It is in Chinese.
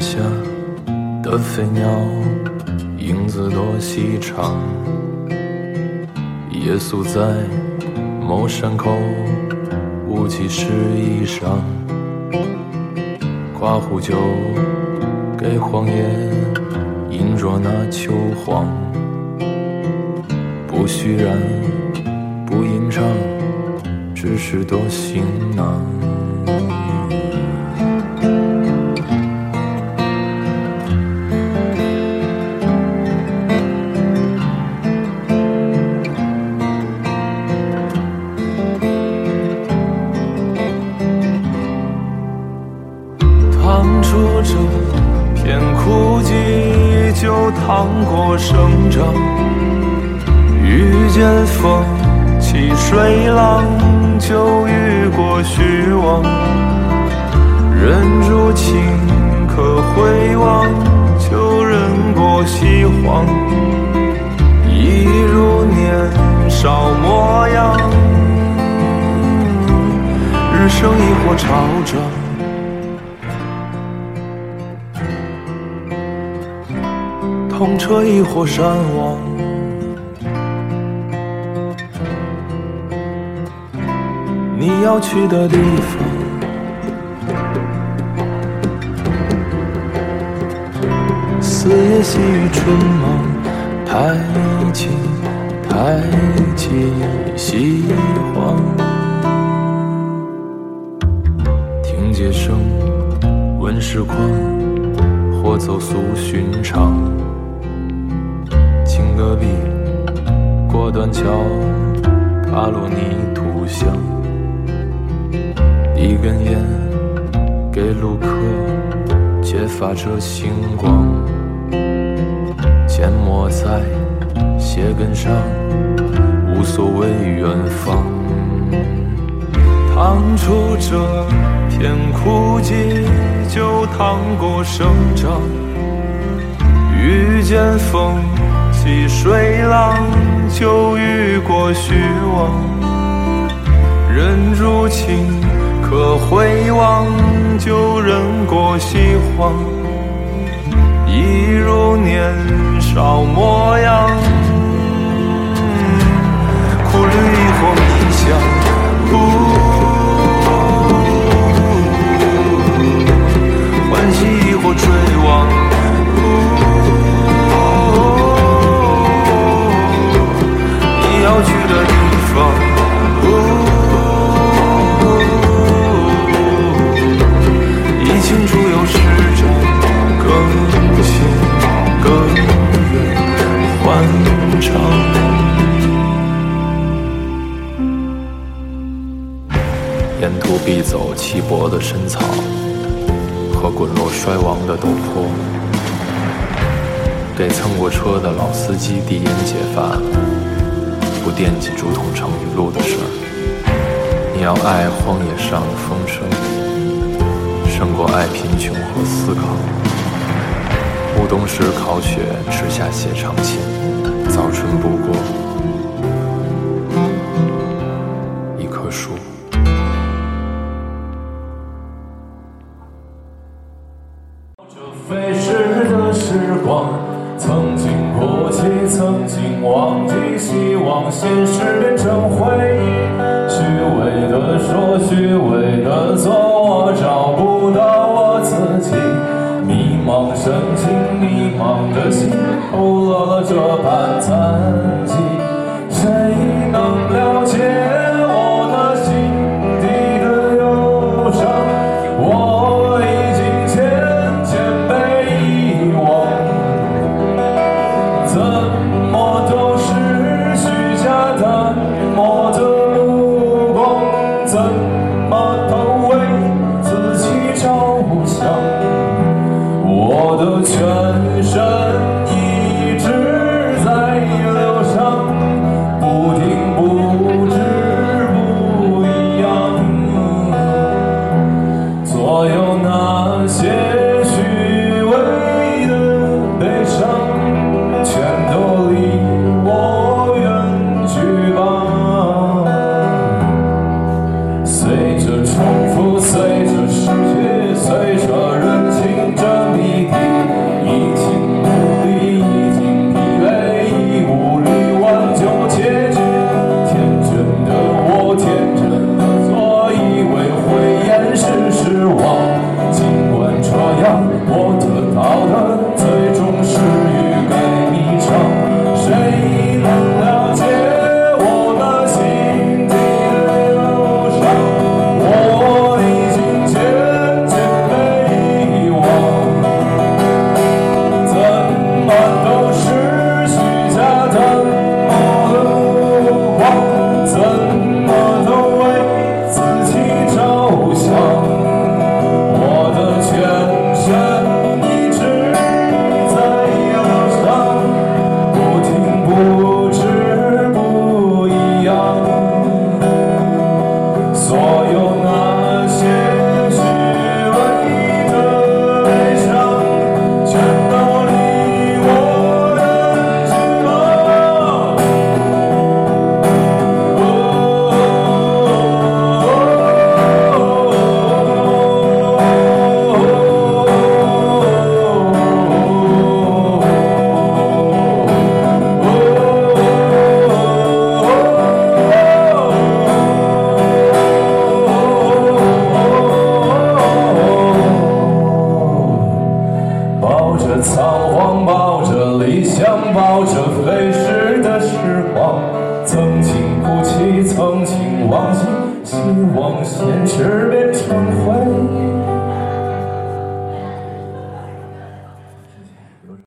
下的飞鸟，影子多细长。夜宿在某山口，雾气湿衣裳，夸壶酒给荒野，饮着那秋黄。不虚然，不吟唱，只是多行囊。这片枯寂，就趟过生长。遇见风起水浪，就遇过虚妄。忍住情可回望，就忍过西荒。一如年少模样，日升亦或潮涨。痛彻亦或山亡，你要去的地方。四野细雨春忙，太急太急西荒。听街声，闻时况，或走俗寻常。断桥，踏落泥土香。一根烟，给路客，揭发着星光。缄默在鞋跟上，无所谓远方。趟出这片枯寂，就趟过生长。遇见风起水浪，就遇过虚妄。人如情可回望，就人过西荒。一如年少模样，苦旅亦或迷香，沿途必走稀薄的深草和滚落衰亡的陡坡，给蹭过车的老司机递烟解乏，不惦记竹筒盛雨露的事儿。你要爱荒野上的风声。胜过爱贫穷和思考。暮冬时烤雪，吃下写长情；早春不过忘记，希望现实变成回忆。虚伪的说，虚伪的做，我找不到我自己。迷茫神情，迷茫的心，勾勒了这盘残全身飞逝的时光，曾经哭泣，曾经忘记，希望现实变成。